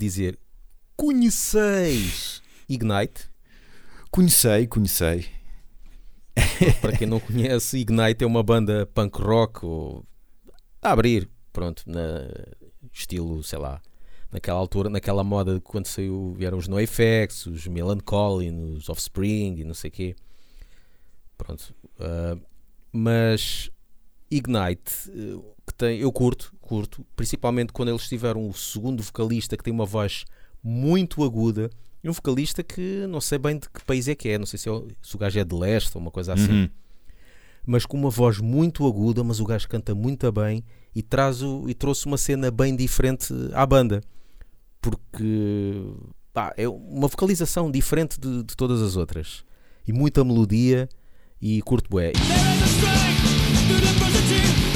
dizer, conheceis Ignite. Conhecei, conhecei. Para quem não conhece, Ignite é uma banda punk rock ou a abrir, pronto, na estilo, sei lá, naquela altura, naquela moda de quando saiu, vieram os NoFX, os Melancholy, os Offspring e não sei o quê. Pronto. ah, mas Ignite, eh, que tem, eu curto, curto, principalmente quando eles tiveram o segundo vocalista que tem uma voz muito aguda e um vocalista que não sei bem de que país é que é, não sei se, é, o- se o gajo é de leste ou uma coisa assim Uhum. mas com uma voz muito aguda, mas o gajo canta muito bem e, traz o, e trouxe uma cena bem diferente à banda. Porque pá, é uma vocalização diferente de, de todas as outras. E muita melodia e curto bué. University.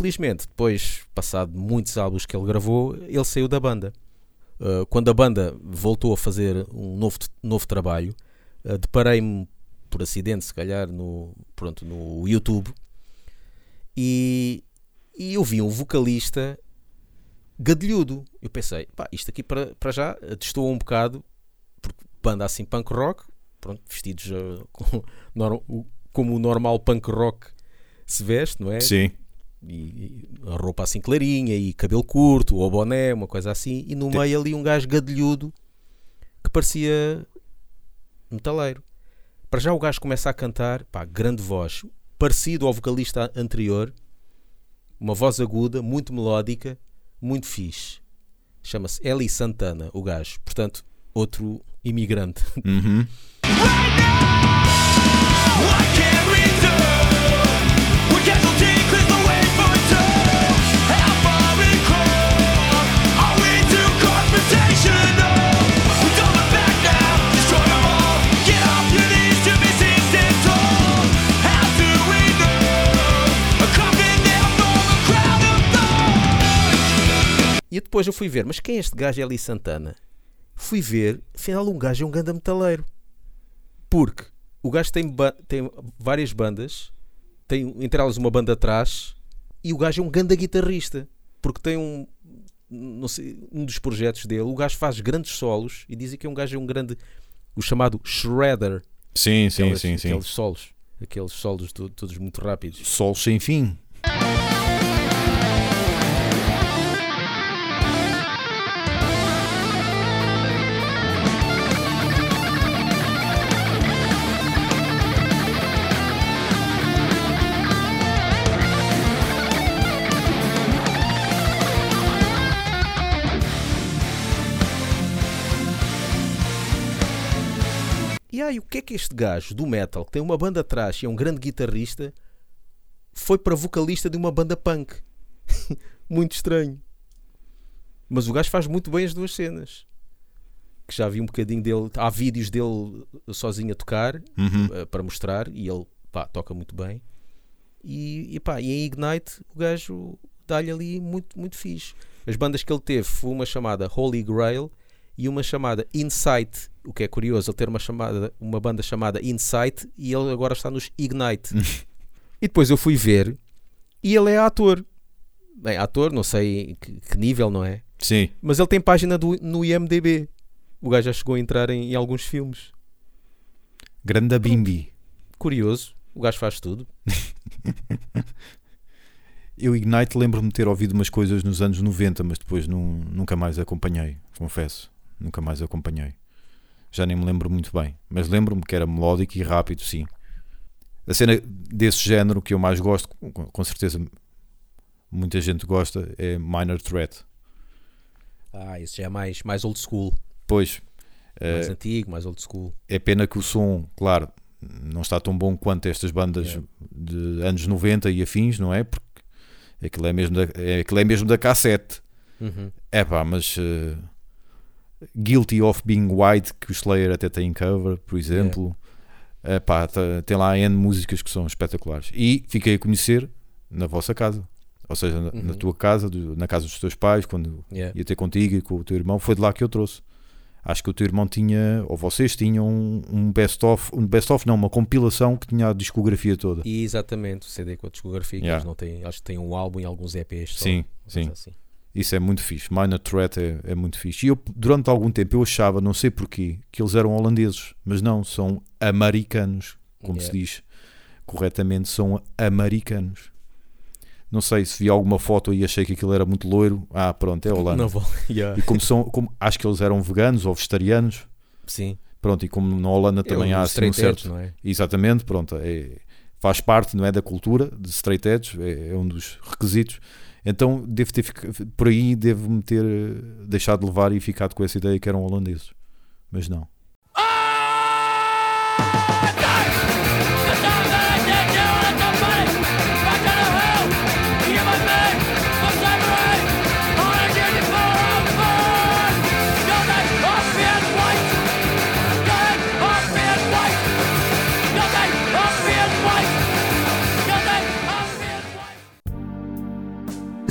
Infelizmente, depois, passado muitos álbuns que ele gravou, ele saiu da banda. Uh, quando a banda voltou a fazer um novo, novo trabalho, uh, deparei-me por acidente, se calhar, no, pronto, no YouTube e, e eu vi um vocalista gadilhudo. Eu pensei, pá, isto aqui para, para já testou um bocado, porque banda assim punk rock, pronto, vestidos uh, com- nor- o- como o normal punk rock se veste, não é? Sim. E, a roupa assim clarinha e cabelo curto ou boné, uma coisa assim, e no Tem- meio ali um gajo gadilhudo que parecia metaleiro. Para já o gajo começa a cantar, pá, grande voz, parecido ao vocalista anterior, uma voz aguda, muito melódica, muito fixe. Chama-se Eli Santana, o gajo, portanto, outro imigrante. Uhum. Depois eu fui ver, mas quem é este gajo Eli Santana? Fui ver, afinal um gajo é um ganda metaleiro. Porque o gajo tem, ba- tem várias bandas, tem entre elas uma banda atrás, e o gajo é um ganda guitarrista. Porque tem um, não sei, um dos projetos dele, o gajo faz grandes solos e dizem que é um gajo é um grande, o chamado shredder. Sim, sim, sim, sim. Aqueles solos, aqueles solos to- todos muito rápidos. Sol sem fim. E o que é que este gajo do metal, que tem uma banda atrás e é um grande guitarrista, foi para vocalista de uma banda punk? muito estranho. Mas o gajo faz muito bem as duas cenas. Que já vi um bocadinho dele. Há vídeos dele sozinho a tocar Uhum. eh, para mostrar e ele pá, toca muito bem. E, e, pá, e em Ignite o gajo dá-lhe ali muito, muito fixe. As bandas que ele teve foi uma chamada Holy Grail e uma chamada Insight. O que é curioso, ele ter uma, chamada, uma banda chamada Insight e ele agora está nos Ignite. e depois eu fui ver e ele é ator. Bem, ator, não sei que, que nível, não é? Sim. Mas ele tem página do- no IMDB. O gajo já chegou a entrar em, em alguns filmes. Grande Bimbi. Curioso. O gajo faz tudo. Eu, Ignite, lembro-me de ter ouvido umas coisas nos anos 90, mas depois nun- nunca mais acompanhei, confesso. Nunca mais acompanhei. Já nem me lembro muito bem. Mas lembro-me que era melódico e rápido, sim. A cena desse género que eu mais gosto, com, certeza muita gente gosta, é Minor Threat. Ah, isso já é mais, mais old school. Pois, Mais eh, antigo, mais old school. é pena que o som, claro, não está tão bom quanto estas bandas Yeah. de anos 90 e afins, não é? Porque aquilo é mesmo da, é, aquilo é mesmo da cassete. Uhum. É pá, mas eh, Guilty of Being White, que o Slayer até tem em cover, por exemplo. É pá, tá- tem lá N músicas que são espetaculares. E fiquei a conhecer na vossa casa. Ou seja, na, na Uhum. tua casa, do- na casa dos teus pais, quando Yeah. ia ter contigo e com o teu irmão, foi de lá que eu trouxe. Acho que o teu irmão tinha, ou vocês tinham um, best-of, um best-of não, uma compilação que tinha a discografia toda. E exatamente, o CD com a discografia, que Yeah. eles não têm, acho que tem um álbum e alguns EPs. Só, Sim, sim. assim. Isso é muito fixe. Minor Threat é, é muito fixe. E eu, durante algum tempo, eu achava, não sei porquê, que eles eram holandeses. Mas não, são americanos. Como se Yeah. diz corretamente, são americanos. Não sei se vi alguma foto e achei que aquilo era muito loiro. Ah, pronto, é Holanda. Vou. Yeah. E como são, como, acho que eles eram veganos ou vegetarianos. Sim. Pronto, e como na Holanda também É há um assim um certo. não é? Exatamente, pronto. É, faz parte, não é, da cultura de straight edge, é, é um dos requisitos. Então devo ter por aí devo-me ter eh, deixado levar e ficado com essa ideia que eram holandeses. Mas não.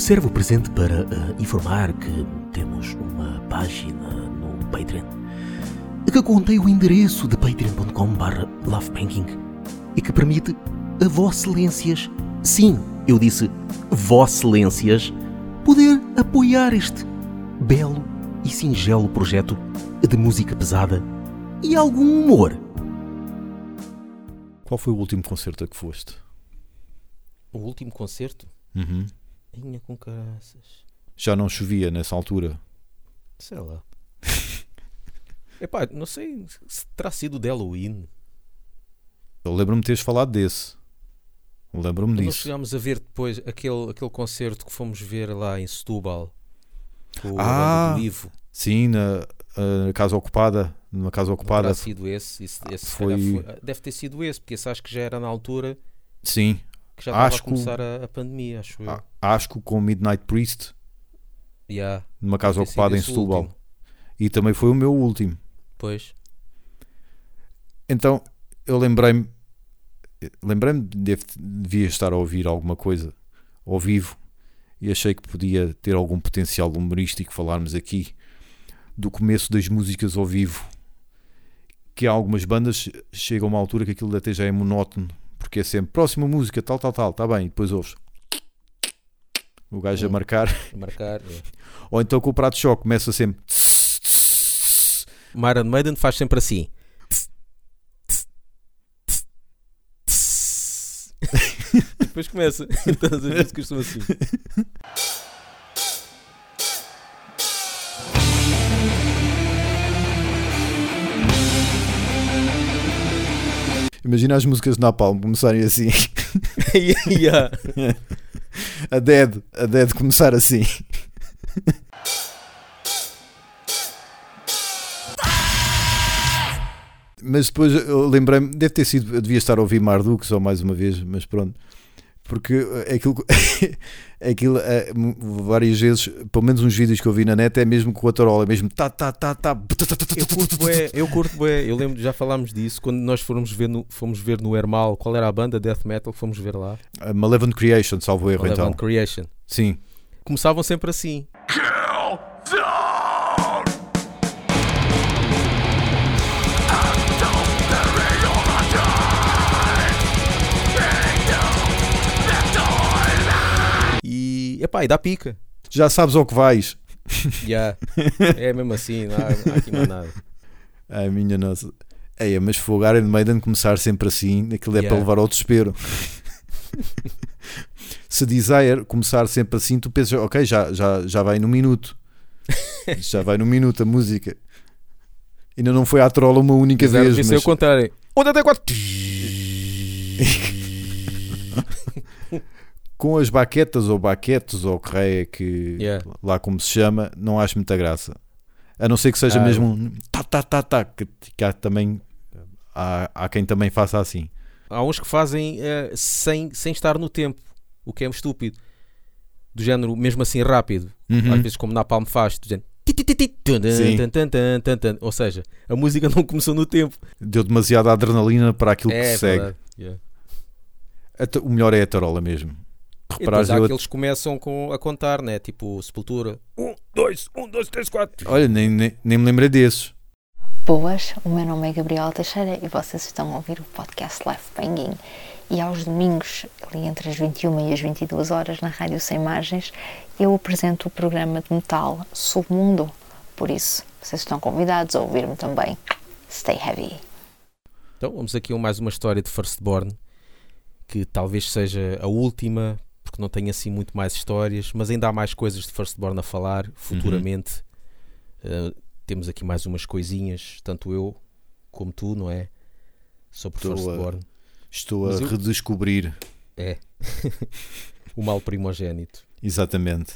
Servo presente para eh, informar que temos uma página no Patreon que contém o endereço de patreon.com barra lovebanking e que permite a Vosselências, sim, eu disse Vosselências, poder apoiar este belo e singelo projeto de música pesada e algum humor. Qual foi o último concerto a que foste? O último concerto? Uhum. Inha com caraças. Já não chovia nessa altura. Sei lá. Epá, não sei se terá sido o de Halloween. Eu lembro-me de teres falado desse. Lembro-me Nós disso. chegámos a ver depois aquele, aquele concerto que fomos ver lá em Setúbal. Com o Ah, Ivo. Sim, na, eh, casa ocupada. Numa casa ocupada. terá sido esse. esse, esse se foi- foi- Deve ter sido esse, porque esse acho que já era na altura Sim. Que já estava a começar a, a pandemia, acho eu. Asco com Midnight Priest. Yeah, Numa casa ocupada em Setúbal. último. E também foi o meu último. Pois. Então eu lembrei-me, lembrei-me, de devia estar a ouvir alguma coisa ao vivo e achei que podia ter algum potencial humorístico falarmos aqui do começo das músicas ao vivo. Que há algumas bandas chegam a uma altura que aquilo até já é monótono, porque é sempre próxima música, tal, tal, tal, está bem, e depois ouves o gajo a Hum. marcar, a Marcar. é. ou então com o prato de choque começa sempre O Iron Maiden faz sempre assim. Depois começa. Todas as músicas são assim. Imagina as músicas de Napalm começarem assim. yeah. A Dead, a Dead começar assim. Mas depois eu lembrei-me, deve ter sido, eu devia estar a ouvir Marduk só mais uma vez, mas pronto. Porque eh, aquilo, aquilo eh, várias vezes, pelo menos uns vídeos que eu vi na net, é mesmo com a tarola, é mesmo tá, tá, tá, tá. Eu curto bué, eu curto bué. Eu lembro, já falámos disso quando nós fomos ver no, fomos ver no Hermal. Qual era a banda Death Metal que fomos ver lá? A Malevolent Creation, salvo erro Eleven então. Creation. Sim. Começavam sempre assim. E, epá, e dá pica. Já sabes ao que vais. Já. É mesmo assim, não há, não há aqui mais nada. Ai, minha nossa. Ei, mas fogo Iron Maiden começar sempre assim, aquilo é Yeah. para levar ao desespero. Se Desire começar sempre assim, tu pensas, ok, já, já, já vai no minuto. já vai no minuto a música. Ainda não foi à trola uma única vez, ver se eu mas contrário. 84. Com as baquetas ou baquetes ou correia que Yeah. lá como se chama, não acho muita graça. A não ser que seja Ah, mesmo um tá, tá, tá, tá, que, que há também há, há quem também faça assim. Há uns que fazem eh, sem, sem estar no tempo, o que é estúpido. Do género, mesmo assim rápido. Uhum. Às vezes, como na Palm faz, do género. Ou seja, a música não começou no tempo. Deu demasiada adrenalina para aquilo que é se segue. Yeah. O melhor é a tarola mesmo. E Reparares, depois há eu- aqueles que começam com, a contar, né? Tipo, Sepultura. Um, dois, um, dois, três, quatro. Olha, nem, nem, nem me lembrei desses. Boas, o meu nome é Gabriela Teixeira e vocês estão a ouvir o podcast Life Banging. E aos domingos, ali entre as 21 e as 22 horas, na Rádio Sem Margens, eu apresento o programa de metal Submundo. Por isso, vocês estão convidados a ouvir-me também. Stay heavy. Então, vamos aqui a mais uma história de Firstborn, que talvez seja a última, porque não tem assim muito mais histórias, mas ainda há mais coisas de Firstborn a falar futuramente. Uh, temos aqui mais umas coisinhas, tanto eu como tu, não é? Sobre Estou a- Firstborn. Estou Mas a eu- redescobrir. É. o mal primogénito. Exatamente.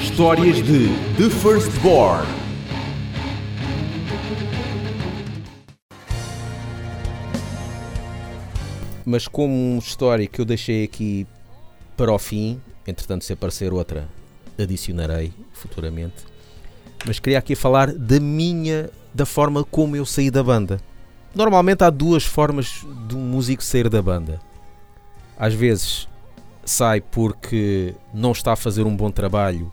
Histórias de The Firstborn. Mas como uma história que eu deixei aqui para o fim, entretanto se aparecer outra, adicionarei futuramente. Mas queria aqui falar da minha, da forma como eu saí da banda. Normalmente há duas formas de um músico sair da banda. Às vezes sai porque não está a fazer um bom trabalho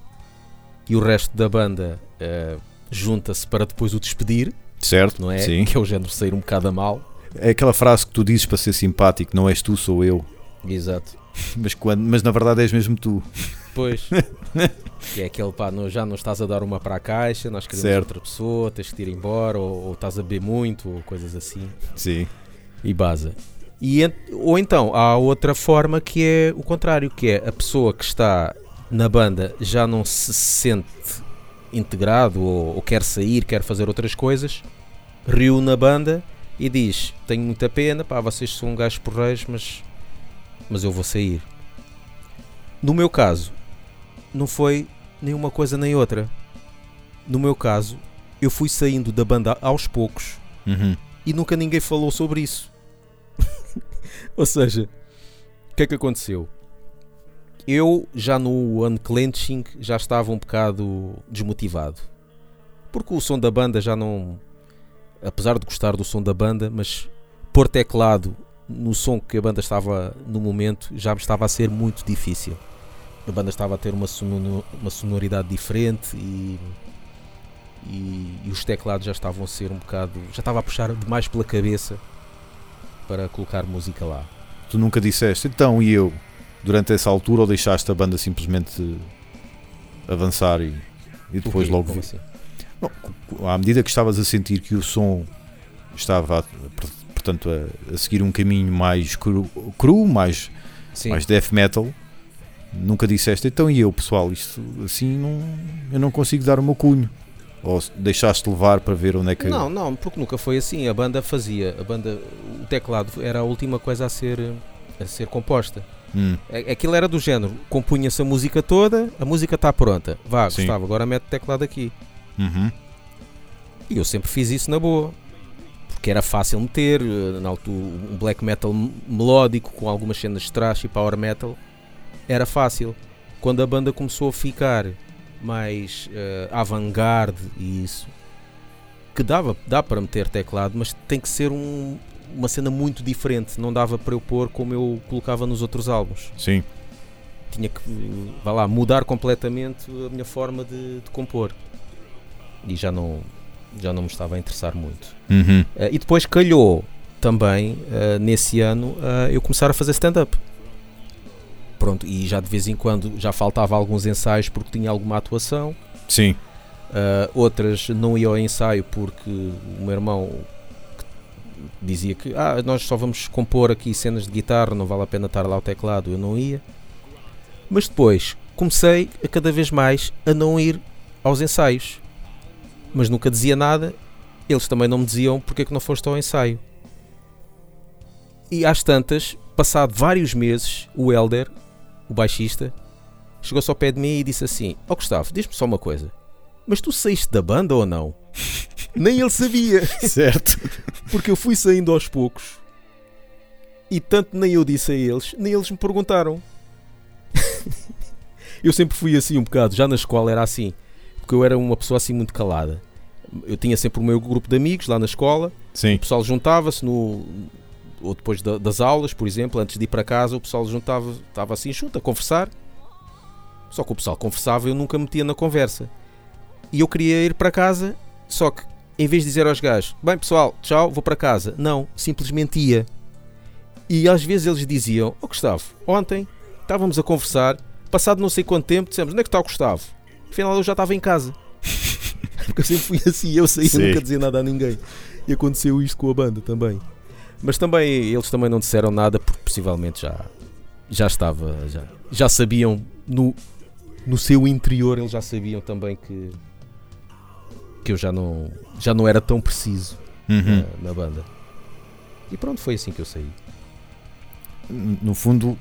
e o resto da banda eh, junta-se para depois o despedir, Certo? não é? Sim. Que é o género de sair um bocado a mal. É aquela frase que tu dizes para ser simpático, não és tu, sou eu. Exato. Mas, quando, mas na verdade és mesmo tu. Pois. que é aquele pá, não, já não estás a dar uma para a caixa, nós queremos Certo. outra pessoa, tens que ir embora, ou, ou estás a beber muito, ou coisas assim. Sim. E baza. E, ou então há outra forma que é o contrário, que é a pessoa que está na banda já não se sente integrado ou, ou quer sair, quer fazer outras coisas, reúne a banda e diz: Tenho muita pena, pá, vocês são um gajos porreiros, mas, mas eu vou sair. No meu caso, não foi nenhuma coisa nem outra. No meu caso, eu fui saindo da banda aos poucos Uhum. e nunca ninguém falou sobre isso. Ou seja, o que é que aconteceu? Eu já no Unclenching já estava um bocado desmotivado. Porque o som da banda já não. Apesar de gostar do som da banda, mas pôr teclado no som que a banda estava no momento já me estava a ser muito difícil. A banda estava a ter uma, sono- uma sonoridade diferente e, e, e os teclados já estavam a ser um bocado. já estava a puxar demais pela cabeça para colocar música lá. Tu nunca disseste, então e eu? Durante essa altura ou deixaste a banda simplesmente avançar e, e depois logo Como vi- assim? à medida que estavas a sentir que o som estava a- portanto a, a seguir um caminho mais cru, cru mais, Sim. mais death metal nunca disseste então e eu pessoal isto assim não, eu não consigo dar o meu cunho ou deixaste levar para ver onde é que Não, não, porque nunca foi assim. A banda fazia, a banda, o teclado era a última coisa a ser, a ser composta. Hum, Aquilo era do género, compunha-se a música toda, a música está pronta. Vá, Sim. Gustavo, agora mete o teclado aqui. Uhum, E eu sempre fiz isso na boa. Porque era fácil meter, eh, na altura, um black metal melódico com algumas cenas de thrash e power metal. Era fácil. Quando a banda começou a ficar mais eh, avant-garde e isso, que dava, dá para meter teclado, mas tem que ser um- uma cena muito diferente. Não dava para eu pôr como eu colocava nos outros álbuns. sim Tinha que, vá lá, mudar completamente a minha forma de, de compor. E já não, já não me estava a interessar muito. uhum, Eh, e depois calhou também, eh, nesse ano, eh, eu começar a fazer stand-up. Pronto, e já de vez em quando já faltava alguns ensaios porque tinha alguma atuação. sim Uh, outras não ia ao ensaio porque o meu irmão dizia que ah, nós só vamos compor aqui cenas de guitarra, não vale a pena estar lá ao teclado, eu não ia. Mas depois comecei a cada vez mais a não ir aos ensaios. Mas nunca dizia nada, eles também não me diziam porque é que não foste ao ensaio. E às tantas, passado vários meses, o Elder, o baixista, chegou-se ao pé de mim e disse assim: Ó Gustavo, diz-me só uma coisa, mas tu saíste da banda ou não? Nem ele sabia, Certo. porque eu fui saindo aos poucos. E tanto nem eu disse a eles, nem eles me perguntaram. eu sempre fui assim um bocado, já na escola era assim, porque eu era uma pessoa assim muito calada. Eu tinha sempre o meu grupo de amigos lá na escola, Sim. o pessoal juntava-se no ou depois da- das aulas, por exemplo, antes de ir para casa, o pessoal juntava, estava assim junto a conversar. Só que o pessoal conversava, eu nunca metia na conversa. E eu queria ir para casa, só que em vez de dizer aos gajos, bem pessoal, tchau, vou para casa, não, simplesmente ia. E às vezes eles diziam, ó Gustavo, ontem estávamos a conversar, passado não sei quanto tempo, dissemos, onde é que está o Gustavo? Afinal eu já estava em casa. Porque eu sempre fui assim, eu saía Sim. nunca dizia nada a ninguém. E aconteceu isto com a banda também. Mas também eles também não disseram nada porque possivelmente já, já estava, já, já sabiam no, no seu interior, eles já sabiam também que, que eu já não, já não era tão preciso Uhum. na, na banda. E pronto, foi assim que eu saí. No fundo,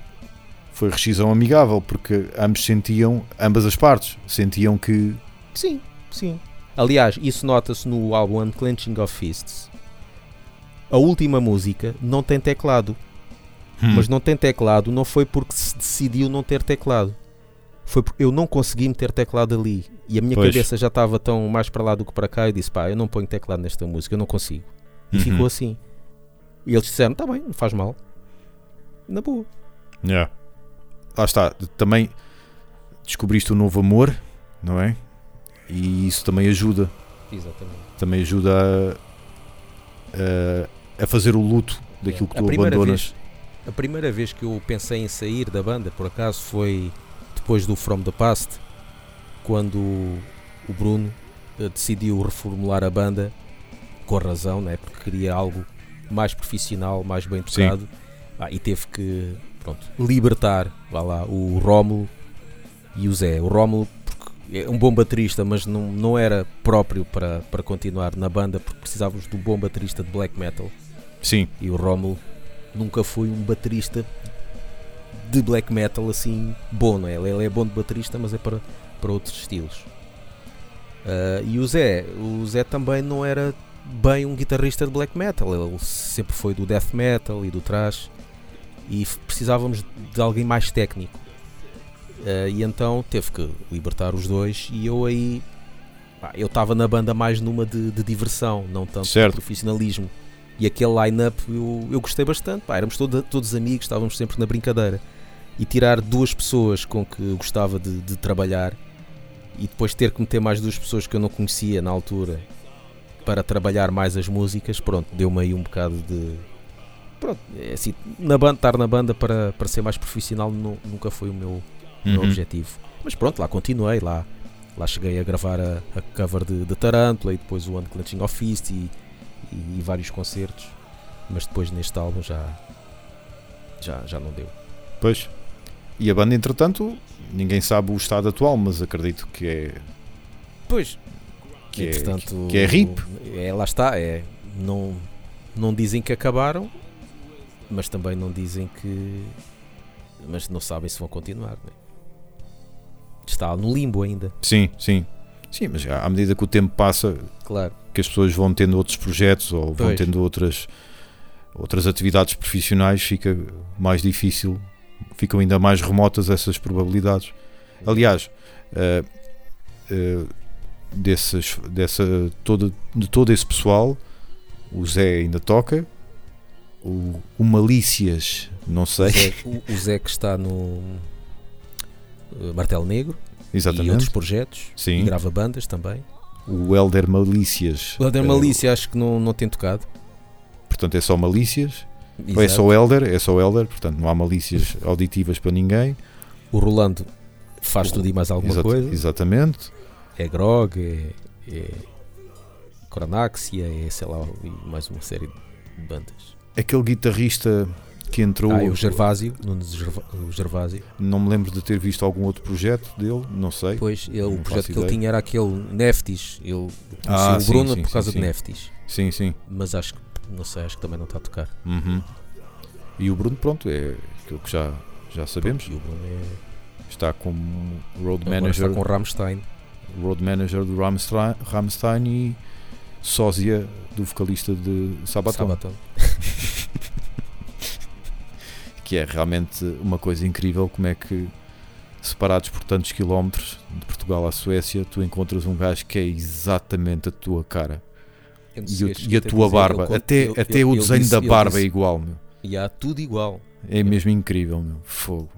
foi rescisão amigável, porque ambos sentiam, ambas as partes, sentiam que. Sim, sim. Aliás, isso nota-se no álbum Unclenching of Fists. A última música não tem teclado. Hum. Mas não tem teclado não foi porque se decidiu não ter teclado. Foi porque eu não consegui meter teclado ali. E a minha Pois. cabeça já estava tão mais para lá do que para cá. Eu disse, pá, eu não ponho teclado nesta música, eu não consigo. E Uhum. ficou assim. E eles disseram, tá bem, não faz mal. Na boa. Yeah. Lá está, também descobriste um novo amor, não é? E isso também ajuda, Exatamente. também ajuda a, a, a fazer o luto daquilo que tu abandonas. vez- A primeira vez que eu pensei em sair da banda, por acaso, foi depois do From the Past, quando o Bruno eh, decidiu reformular a banda, com razão, né? porque queria algo mais profissional, mais bem tocado, Ah, e teve que pronto, libertar vá lá, o Rómulo e o Zé. O Rómulo, é um bom baterista, mas não, não era próprio para, para continuar na banda, porque precisávamos de um bom baterista de black metal. Sim, E o Rómulo nunca foi um baterista de black metal assim bom, não é? Ele é bom de baterista, mas é para, para outros estilos. Ah, e o Zé, o Zé também não era bem um guitarrista de black metal, ele sempre foi do death metal e do thrash e precisávamos de alguém mais técnico. Ah, e então teve que libertar os dois e eu aí pá, eu estava na banda mais numa de, de diversão, não tanto Certo. de profissionalismo. E aquele line-up eu, eu gostei bastante. Pá, éramos todo- todos amigos, estávamos sempre na brincadeira. E tirar duas pessoas com que eu gostava de, de trabalhar e depois ter que meter mais duas pessoas que eu não conhecia na altura para trabalhar mais as músicas, pronto, deu-me aí um bocado de. Pronto, é assim, na banda, estar na banda para, para ser mais profissional nu- nunca foi o meu, o meu Uhum. objetivo. Mas pronto, lá continuei, lá, lá cheguei a gravar a, a cover de, de Tarantula e depois o Unclenching of Fist e, e, vários concertos. Mas depois neste álbum já, já, já não deu. pois. E a banda, entretanto, ninguém sabe o estado atual, mas acredito que é. Pois, Que é- que é RIP. É, lá está, é, não, não dizem que acabaram, mas também não dizem que. Mas não sabem se vão continuar. né? Está no limbo ainda, Sim, sim. Sim, mas à medida que o tempo passa, claro. que as pessoas vão tendo outros projetos ou vão Pois. tendo outras, outras atividades profissionais, fica mais difícil, ficam ainda mais remotas essas probabilidades. Aliás, eh, eh, desses, dessa, todo, de todo esse pessoal, o Zé ainda toca, o, o Malícias, não sei, Zé, o- o Zé que está no eh, Martelo Negro e outros exatamente. projetos e Sim, grava bandas também. o Helder Malícias, O Elder eh, Malícia acho que não, não tem tocado. portanto é só Malícias. Ou é só o Elder, é só o Elder, portanto não há malícias auditivas para ninguém. O Rolando faz O- tudo e mais alguma Exata- coisa. Exatamente. É Grog, é, é é sei lá, e mais uma série de bandas. Aquele guitarrista que entrou, Ah, o Gervásio, o Gervásio. não me lembro de ter visto algum outro projeto dele, não sei. Depois, ele, o projeto que ele tinha era aquele Neftis. Ele Ah, o Bruno sim, por causa sim. de Neftis. Sim, sim. Mas acho que, não sei, acho que também não está a tocar. Uhum. E o Bruno, pronto, é aquilo que já, já sabemos. E o Bruno é, Está como road agora manager, está com o Rammstein. road manager do Rammstein, Rammstein e sósia do vocalista de Sabaton. Sabaton. que é realmente uma coisa incrível como é que separados por tantos quilómetros de Portugal à Suécia tu encontras um gajo que é exatamente a tua cara Eu e, o- e a tua barba até, ele- até ele- o desenho disse- da barba disse- é igual meu. E há tudo igual. é mesmo incrível meu. fogo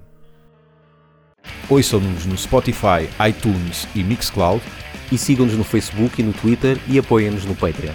Ouçam-nos no Spotify, iTunes e Mixcloud E sigam-nos no Facebook e no Twitter e apoiem-nos no Patreon.